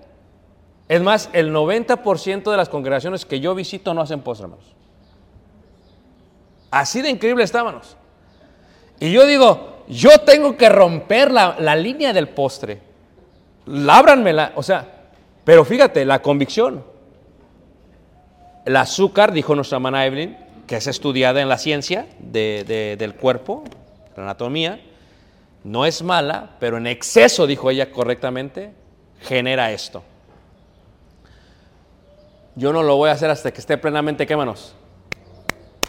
Es más, el 90% de las congregaciones que yo visito no hacen postre, hermanos. Así de increíble está, hermanos. Y yo digo, yo tengo que romper la, la línea del postre. Lábranmela, o sea, pero fíjate, la convicción. El azúcar, dijo nuestra hermana Evelyn, que es estudiada en la ciencia de- de- del cuerpo, La anatomía no es mala, pero en exceso, dijo ella correctamente, genera esto. Yo no lo voy a hacer hasta que esté plenamente, ¿qué manos?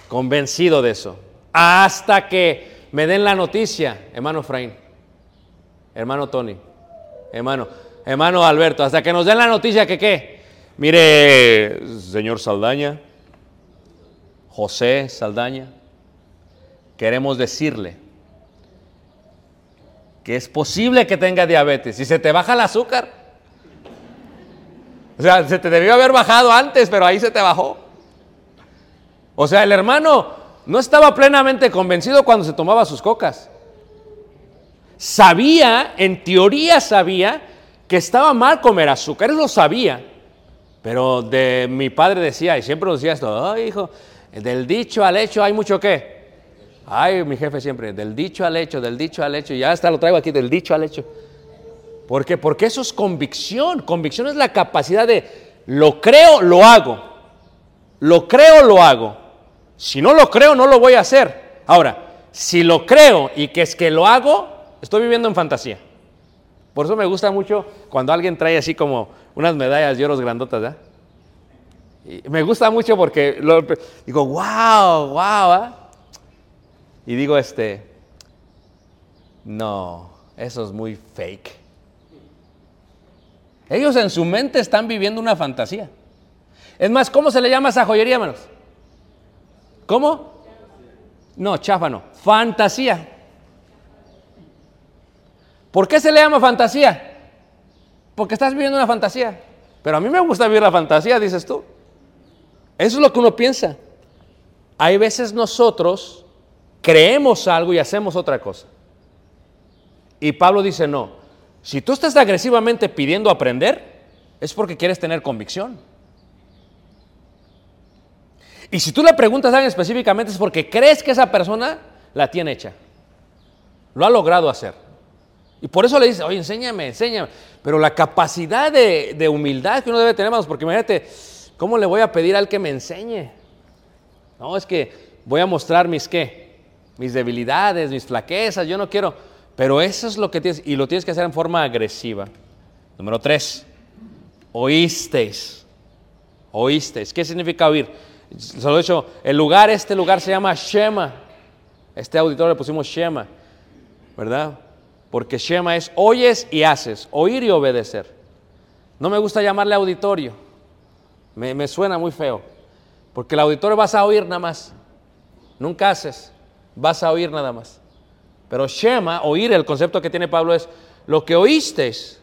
Convencido de eso. Hasta que me den la noticia, hermano Efraín, hermano Tony, hermano, hermano Alberto, hasta que nos den la noticia que qué. Mire, señor Saldaña, José Saldaña, queremos decirle que es posible que tenga diabetes. Si se te baja el azúcar, o sea, se te debió haber bajado antes, pero ahí se te bajó. O sea, el hermano no estaba plenamente convencido cuando se tomaba sus cocas. Sabía, en teoría sabía, que estaba mal comer azúcar, él lo sabía. Pero de mi padre decía, y siempre decía esto, "Ay, hijo, del dicho al hecho hay mucho qué. Ay, mi jefe siempre, del dicho al hecho, del dicho al hecho, ya hasta lo traigo aquí, del dicho al hecho. ¿Por qué? Porque eso es convicción. Convicción es la capacidad de lo creo, lo hago. Lo creo, lo hago. Si no lo creo, no lo voy a hacer. Ahora, si lo creo y que es que lo hago, estoy viviendo en fantasía. Por eso me gusta mucho cuando alguien trae así como unas medallas de oros grandotas, ¿verdad? Y me gusta mucho porque digo, wow, wow, ¿ah? Y digo, este, no, eso es muy fake. Ellos en su mente están viviendo una fantasía. Es más, ¿cómo se le llama esa joyería, hermanos? ¿Cómo? No, chafa no. Fantasía. ¿Por qué se le llama fantasía? Porque estás viviendo una fantasía. Pero a mí me gusta vivir la fantasía, dices tú. Eso es lo que uno piensa. Hay veces nosotros creemos algo y hacemos otra cosa. Y Pablo dice, no, si tú estás agresivamente pidiendo aprender, es porque quieres tener convicción. Y si tú le preguntas a alguien específicamente es porque crees que esa persona la tiene hecha. Lo ha logrado hacer. Y por eso le dice, oye, enséñame, enséñame. Pero la capacidad de, de humildad que uno debe tener, hermanos, porque imagínate, ¿cómo le voy a pedir al que me enseñe? No, es que voy a mostrar mis qué, mis debilidades, mis flaquezas, yo no quiero. Pero eso es lo que tienes, y lo tienes que hacer en forma agresiva. Número tres, oísteis. Oísteis. ¿Qué significa oír? Se lo he dicho, el lugar, este lugar se llama Shema. Este auditorio le pusimos Shema, ¿verdad? Porque Shema es oyes y haces, oír y obedecer. No me gusta llamarle auditorio, me, me suena muy feo, porque el auditorio vas a oír nada más, nunca haces, vas a oír nada más. Pero Shema, oír, el concepto que tiene Pablo es lo que oísteis,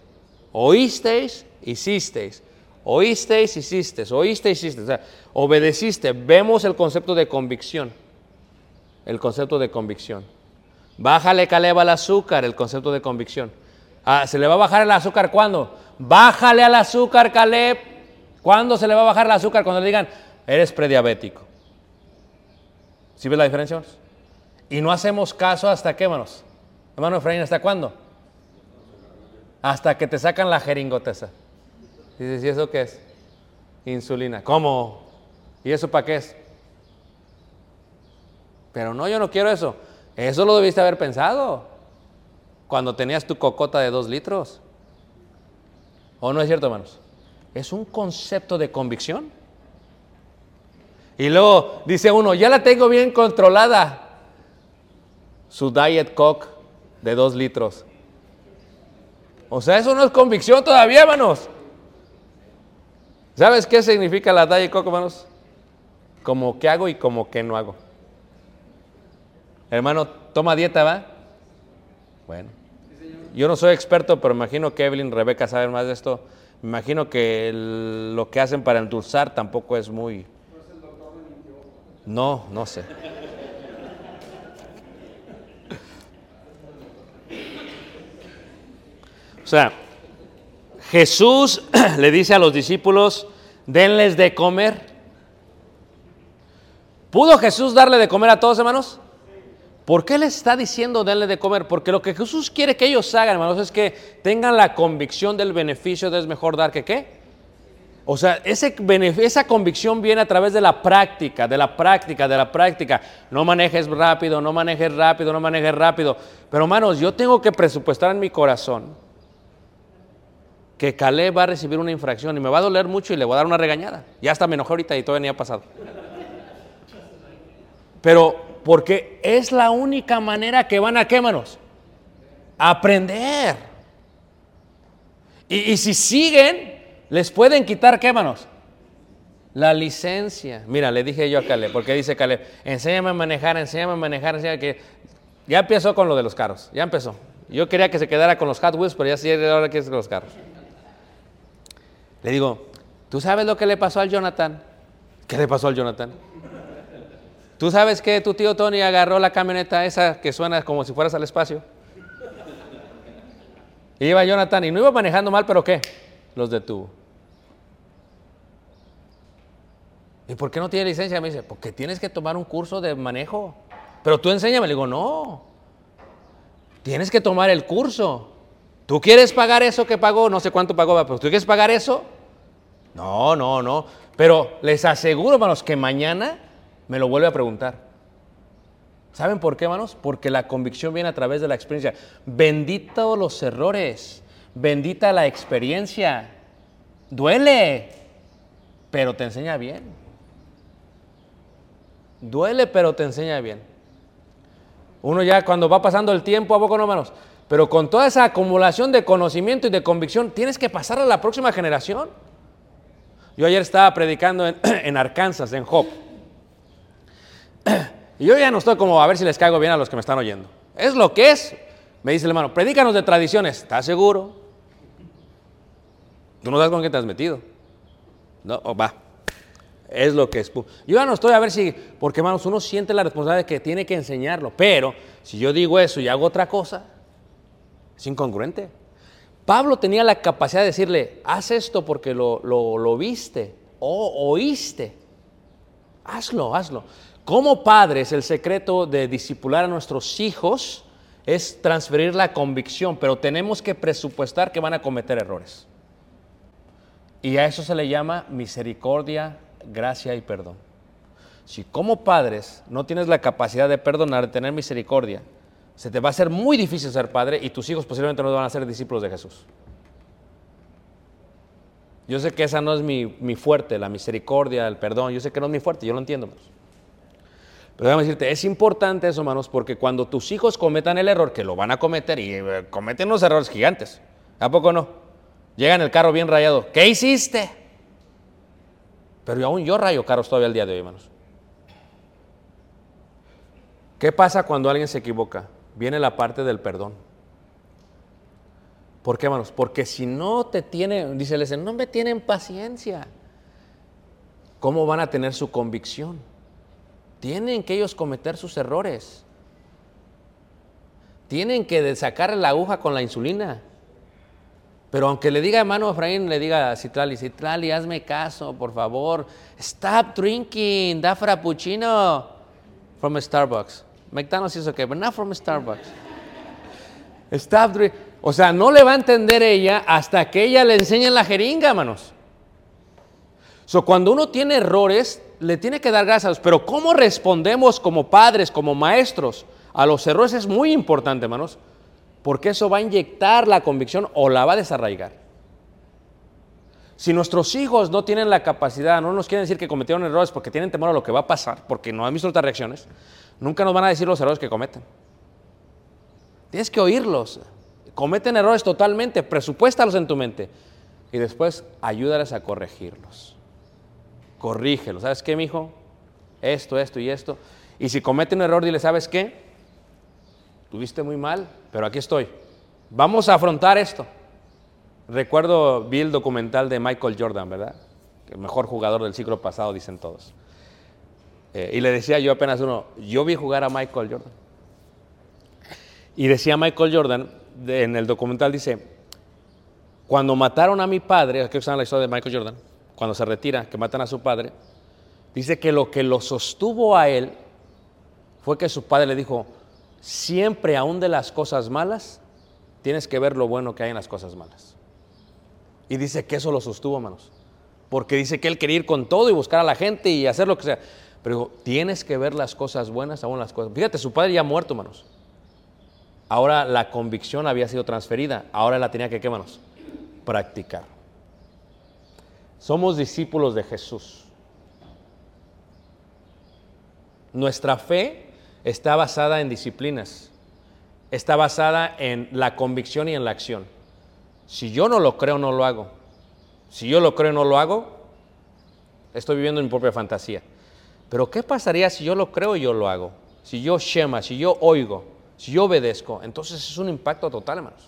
oísteis, hicisteis. Oísteis, hicisteis, oísteis, hicisteis. O obedeciste. Vemos el concepto de convicción. El concepto de convicción. Bájale, Caleb, al azúcar, el concepto de convicción. Ah, ¿Se le va a bajar el azúcar cuándo? Bájale al azúcar, Caleb. ¿Cuándo se le va a bajar el azúcar? Cuando le digan, eres prediabético. ¿Sí ves la diferencia? Y no hacemos caso hasta qué, hermanos. Hermano Efraín, ¿hasta cuándo? Hasta que te sacan la jeringotesa. Dices, ¿y eso qué es? Insulina. ¿Cómo? ¿Y eso para qué es? Pero no, yo no quiero eso. Eso lo debiste haber pensado cuando tenías tu cocota de dos litros. ¿O no es cierto, hermanos? Es un concepto de convicción. Y luego dice uno, ya la tengo bien controlada. Su Diet Coke de dos litros. O sea, eso no es convicción todavía, hermanos. ¿Sabes qué significa la Diet Coke, hermanos? Como que hago y como que no hago. Hermano, toma dieta, ¿va? Bueno. Yo no soy experto, pero imagino que Evelyn, Rebeca saben más de esto. Me imagino que lo que hacen para endulzar tampoco es muy... No, no sé. O sea, Jesús le dice a los discípulos, denles de comer. ¿Pudo Jesús darle de comer a todos, hermanos? ¿Por qué les está diciendo denle de comer? Porque lo que Jesús quiere que ellos hagan, hermanos, es que tengan la convicción del beneficio de es mejor dar que qué. O sea, ese esa convicción viene a través de la práctica, de la práctica, de la práctica. No manejes rápido, no manejes rápido, no manejes rápido. Pero hermanos, yo tengo que presupuestar en mi corazón que Caleb va a recibir una infracción y me va a doler mucho y le voy a dar una regañada. Ya hasta me enojé ahorita y todavía ni ha pasado. Pero porque es la única manera que van a qué, hermanos? Aprender. Y, si siguen, les pueden quitar qué, hermanos? La licencia. Mira, le dije yo a Caleb, porque dice Caleb, enséñame a manejar, enséñame a manejar, enséñame que... Ya empezó con lo de los carros, ya empezó. Yo quería que se quedara con los Hot Wheels, pero ya sí, ahora quiere con los carros. Le digo, ¿tú sabes lo que le pasó al Jonathan? ¿Qué le pasó al Jonathan? ¿Tú sabes que tu tío Tony agarró la camioneta esa que suena como si fueras al espacio? Y iba Jonathan y no iba manejando mal, pero ¿qué? Los detuvo. ¿Y por qué no tiene licencia? Me dice, porque tienes que tomar un curso de manejo. Pero tú enséñame. Le digo, no. Tienes que tomar el curso. ¿Tú quieres pagar eso que pagó? No sé cuánto pagó, pero ¿tú quieres pagar eso? No, no, no. Pero les aseguro, hermanos, que mañana me lo vuelve a preguntar. ¿Saben por qué, hermanos? Porque la convicción viene a través de la experiencia. Bendito los errores, bendita la experiencia. Duele, pero te enseña bien. Duele, pero te enseña bien. Uno ya cuando va pasando el tiempo, ¿a poco no, hermanos? Pero con toda esa acumulación de conocimiento y de convicción, tienes que pasar a la próxima generación. Yo ayer estaba predicando en, en Arkansas, en Hope. Y yo ya no estoy como a ver si les caigo bien a los que me están oyendo. Es lo que es. Me dice el hermano, predícanos de tradiciones. ¿Estás seguro? Tú no sabes con qué te has metido. No, oh, va. Es lo que es. Yo ya no estoy a ver si, porque hermanos, uno siente la responsabilidad de que tiene que enseñarlo. Pero si yo digo eso y hago otra cosa, es incongruente. Pablo tenía la capacidad de decirle, haz esto porque lo, lo, lo viste o oíste. Hazlo, hazlo. Como padres, el secreto de disipular a nuestros hijos es transferir la convicción, pero tenemos que presupuestar que van a cometer errores. Y a eso se le llama misericordia, gracia y perdón. Si como padres no tienes la capacidad de perdonar, de tener misericordia, se te va a hacer muy difícil ser padre y tus hijos posiblemente no van a ser discípulos de Jesús. Yo sé que esa no es mi, mi fuerte, la misericordia, el perdón, yo sé que no es mi fuerte, yo lo entiendo. hermanos. Pero déjame decirte, es importante eso, hermanos, porque cuando tus hijos cometan el error, que lo van a cometer y eh, cometen unos errores gigantes, ¿a poco no? Llega en el carro bien rayado, ¿qué hiciste? Pero aún yo rayo carros todavía el día de hoy, hermanos. ¿Qué pasa cuando alguien se equivoca? Viene la parte del perdón. ¿Por qué, hermanos? Porque si no te tienen, dice, no me tienen paciencia, ¿cómo van a tener su convicción? Tienen que ellos cometer sus errores. Tienen que sacar la aguja con la insulina. Pero aunque le diga hermano Efraín, le diga a Citlali, Citlali, hazme caso, por favor. Stop drinking, da frappuccino from Starbucks. McDonald's is okay, but not from Starbucks. Stop drinking. O sea, no le va a entender ella hasta que ella le enseñe la jeringa, hermanos. So, cuando uno tiene errores, le tiene que dar gracias. Pero cómo respondemos como padres, como maestros a los errores es muy importante, hermanos. Porque eso va a inyectar la convicción o la va a desarraigar. Si nuestros hijos no tienen la capacidad, no nos quieren decir que cometieron errores porque tienen temor a lo que va a pasar, porque no han visto otras reacciones, nunca nos van a decir los errores que cometen. Tienes que oírlos. Cometen errores totalmente, presupuéstalos en tu mente y después ayúdales a corregirlos. Corrígelos. ¿Sabes qué, mijo? Esto, esto y esto. Y si cometen un error, dile, ¿sabes qué? Tuviste muy mal, pero aquí estoy. Vamos a afrontar esto. Recuerdo, vi el documental de Michael Jordan, ¿verdad? El mejor jugador del siglo pasado, dicen todos. Eh, y le decía yo apenas uno, yo vi jugar a Michael Jordan. Y decía Michael Jordan, en el documental dice, cuando mataron a mi padre, aquí está la historia de Michael Jordan, cuando se retira, que matan a su padre, dice que lo que lo sostuvo a él fue que su padre le dijo, siempre aún de las cosas malas, tienes que ver lo bueno que hay en las cosas malas. Y dice que eso lo sostuvo, hermanos. porque dice que él quería ir con todo y buscar a la gente y hacer lo que sea. Pero dijo, tienes que ver las cosas buenas, aún las cosas. Fíjate, su padre ya muerto, hermanos. Ahora la convicción había sido transferida, ahora la tenía que, ¿qué, hermanos? Practicar. Somos discípulos de Jesús. Nuestra fe está basada en disciplinas, está basada en la convicción y en la acción. Si yo no lo creo, no lo hago. Si yo lo creo no lo hago, estoy viviendo en mi propia fantasía. Pero ¿qué pasaría si yo lo creo y yo lo hago? Si yo shema, si yo oigo, si yo obedezco, entonces es un impacto total, hermanos.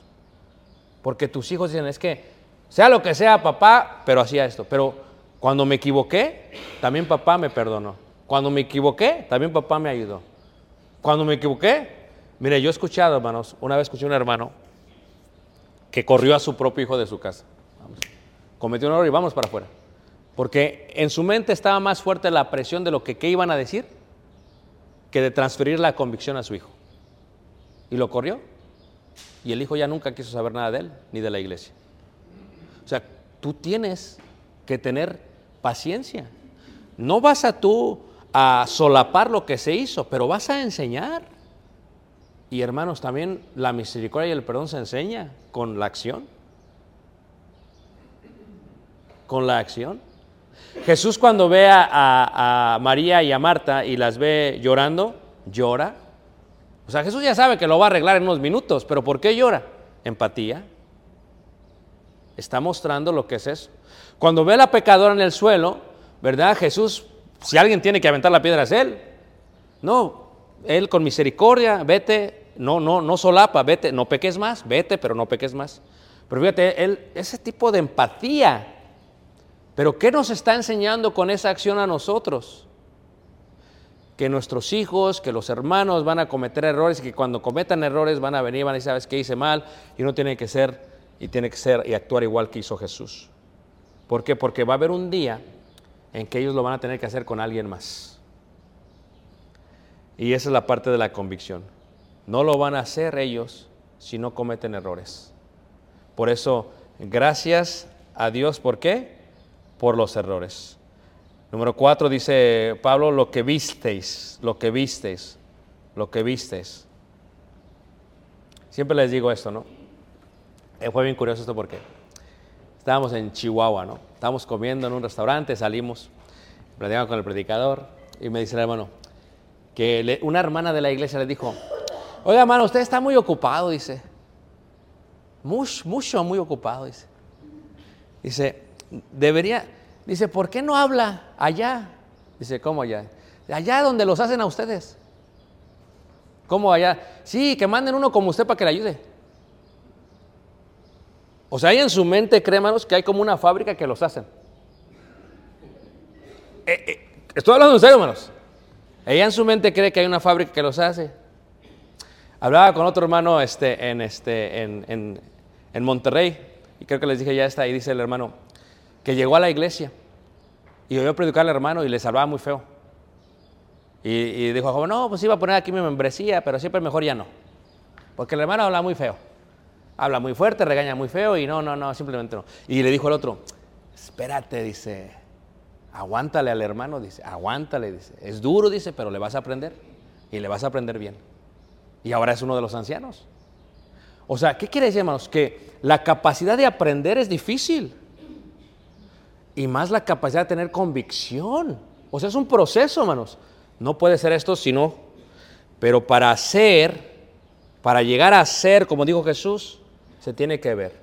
Porque tus hijos dicen, es que sea lo que sea, papá, pero hacía esto. Pero cuando me equivoqué, también papá me perdonó. Cuando me equivoqué, también papá me ayudó. Cuando me equivoqué, mire, yo he escuchado, hermanos, una vez escuché a un hermano que corrió a su propio hijo de su casa. Cometió un error y vamos para afuera. Porque en su mente estaba más fuerte la presión de lo que qué iban a decir que de transferir la convicción a su hijo. Y lo corrió. Y el hijo ya nunca quiso saber nada de él ni de la iglesia. O sea, tú tienes que tener paciencia. No vas a tú a solapar lo que se hizo, pero vas a enseñar. Y hermanos, también la misericordia y el perdón se enseña con la acción. Con la acción. Jesús cuando ve a, María y a Marta y las ve llorando, llora. O sea, Jesús ya sabe que lo va a arreglar en unos minutos, pero ¿por qué llora? Empatía. Está mostrando lo que es eso. Cuando ve a la pecadora en el suelo, ¿verdad? Jesús, si alguien tiene que aventar la piedra es él. No, él con misericordia, vete, no, no, no solapa, vete, no peques más, vete, pero no peques más. Pero fíjate, él, ese tipo de empatía. Pero ¿qué nos está enseñando con esa acción a nosotros? Que nuestros hijos, que los hermanos van a cometer errores y que cuando cometan errores van a venir, van a decir, ¿sabes qué hice mal? Y uno tiene que ser, y tiene que ser y actuar igual que hizo Jesús. ¿Por qué? Porque va a haber un día en que ellos lo van a tener que hacer con alguien más. Y esa es la parte de la convicción. No lo van a hacer ellos si no cometen errores. Por eso, gracias a Dios, ¿por qué? Por los errores. Número cuatro dice Pablo, lo que visteis, lo que visteis, lo que visteis. Siempre les digo esto, ¿no? Eh, fue bien curioso esto porque estábamos en Chihuahua, ¿no? Estábamos comiendo en un restaurante, salimos, platicamos con el predicador y me dice el hermano que una hermana de la iglesia le dijo, oiga hermano, usted está muy ocupado, dice. Mucho, mucho, muy ocupado, dice. Dice, debería, dice, ¿por qué no habla allá? Dice, ¿cómo allá? Allá donde los hacen a ustedes. ¿Cómo allá? Sí, que manden uno como usted para que le ayude. O sea, ahí en su mente, cree, hermanos, que hay como una fábrica que los hacen. Eh, eh, estoy hablando en serio, hermanos. Ella en su mente cree que hay una fábrica que los hace. Hablaba con otro hermano este, en, este, en, en- en Monterrey, y creo que les dije ya está, y dice el hermano, que llegó a la iglesia y oyó predicar al hermano y les hablaba muy feo. Y, y dijo, no, pues iba a poner aquí mi membresía, pero siempre mejor ya no. Porque el hermano habla muy feo. Habla muy fuerte, regaña muy feo y no, no, no, simplemente no. Y le dijo el otro, espérate, dice, aguántale al hermano, dice, aguántale, dice. Es duro, dice, pero le vas a aprender y le vas a aprender bien. Y ahora es uno de los ancianos. O sea, ¿qué quiere decir, hermanos? Que la capacidad de aprender es difícil. Y más la capacidad de tener convicción. O sea, es un proceso, hermanos. No puede ser esto sino, pero para hacer, para llegar a ser, como dijo Jesús, se tiene que ver.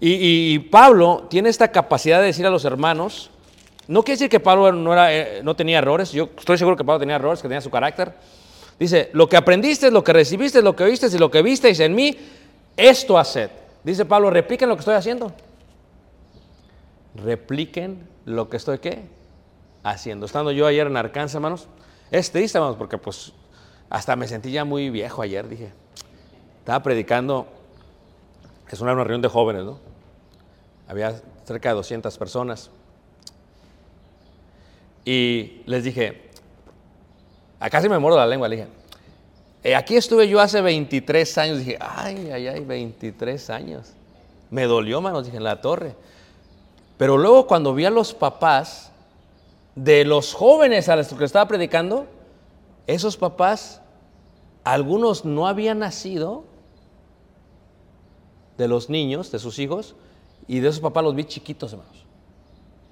Y, Pablo tiene esta capacidad de decir a los hermanos, no quiere decir que Pablo no, era, eh, no tenía errores, yo estoy seguro que Pablo tenía errores, que tenía su carácter. Dice, lo que aprendiste, lo que recibiste, lo que oíste y lo que visteis en mí, esto haced. Dice Pablo, repliquen lo que estoy haciendo. Repliquen lo que estoy, ¿qué? Haciendo. Estando yo ayer en Arkansas, hermanos, es triste, hermanos, porque pues hasta me sentí ya muy viejo ayer, dije. Estaba predicando, es una reunión de jóvenes, ¿no? Había cerca de 200 personas. Y les dije, acá sí me muero la lengua, le dije, "Eh, aquí estuve yo hace 23 años, dije, ay, ay, ay, 23 años. Me dolió, manos, dije, en la torre. Pero luego cuando vi a los papás de los jóvenes a los que estaba predicando, esos papás, algunos no habían nacido de los niños, de sus hijos, y de esos papás los vi chiquitos, hermanos.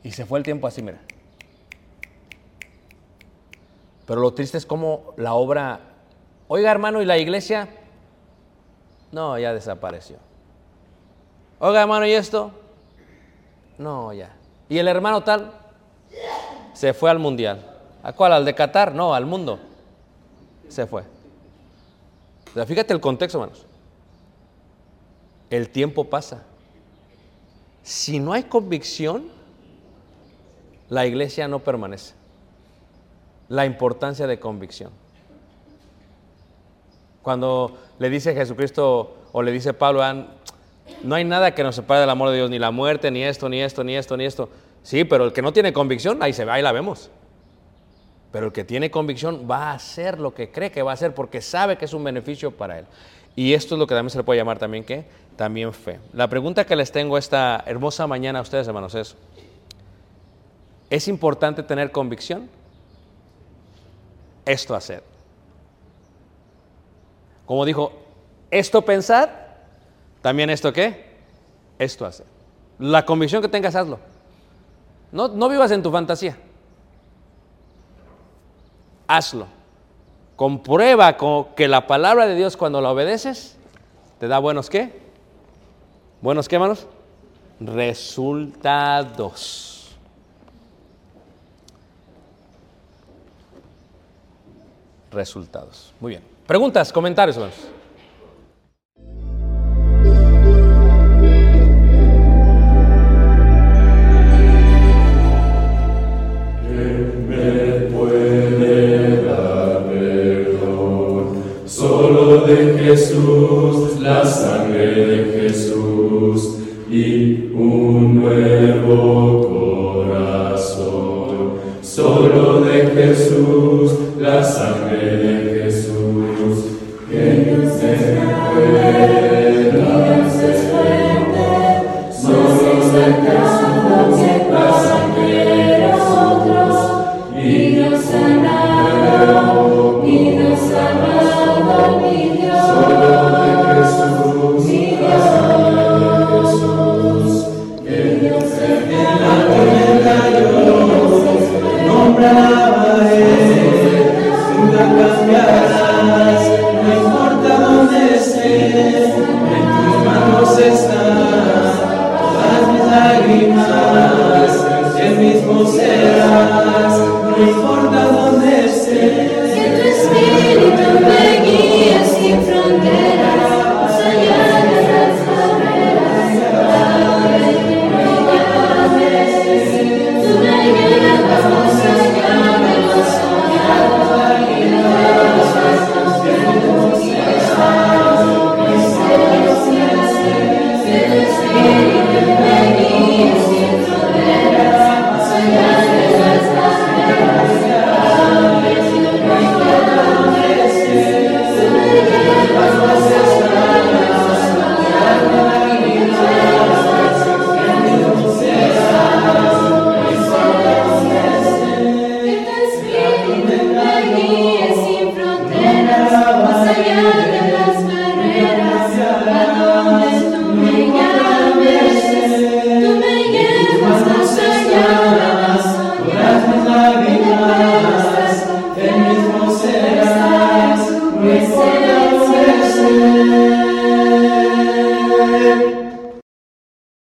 Y se fue el tiempo así, mira. Pero lo triste es como la obra, oiga hermano, ¿y la iglesia? No, ya desapareció. Oiga hermano, ¿y esto? No, ya. ¿Y el hermano tal? Se fue al mundial. ¿A cuál? ¿Al de Qatar? No, al mundo. Se fue. Fíjate el contexto, hermanos. El tiempo pasa. Si no hay convicción, la iglesia no permanece. La importancia de convicción. Cuando le dice Jesucristo o le dice Pablo, "Ah, no hay nada que nos separe del amor de Dios, ni la muerte, ni esto, ni esto, ni esto, ni esto. Sí, pero el que no tiene convicción, ahí se ve, ahí la vemos. Pero el que tiene convicción va a hacer lo que cree que va a hacer porque sabe que es un beneficio para él. Y esto es lo que también se le puede llamar también ¿qué? También fe. La pregunta que les tengo esta hermosa mañana a ustedes, hermanos, es, ¿es importante tener convicción? Esto hacer. Como dijo, esto pensar, también esto qué? Esto hacer. La convicción que tengas, hazlo. No, no vivas en tu fantasía. Hazlo. Comprueba co- que la palabra de Dios cuando la obedeces te da buenos qué? ¿Buenos qué? Resultados. Resultados. Muy bien. Preguntas, comentarios, hermanos. Solo de Jesús, la sangre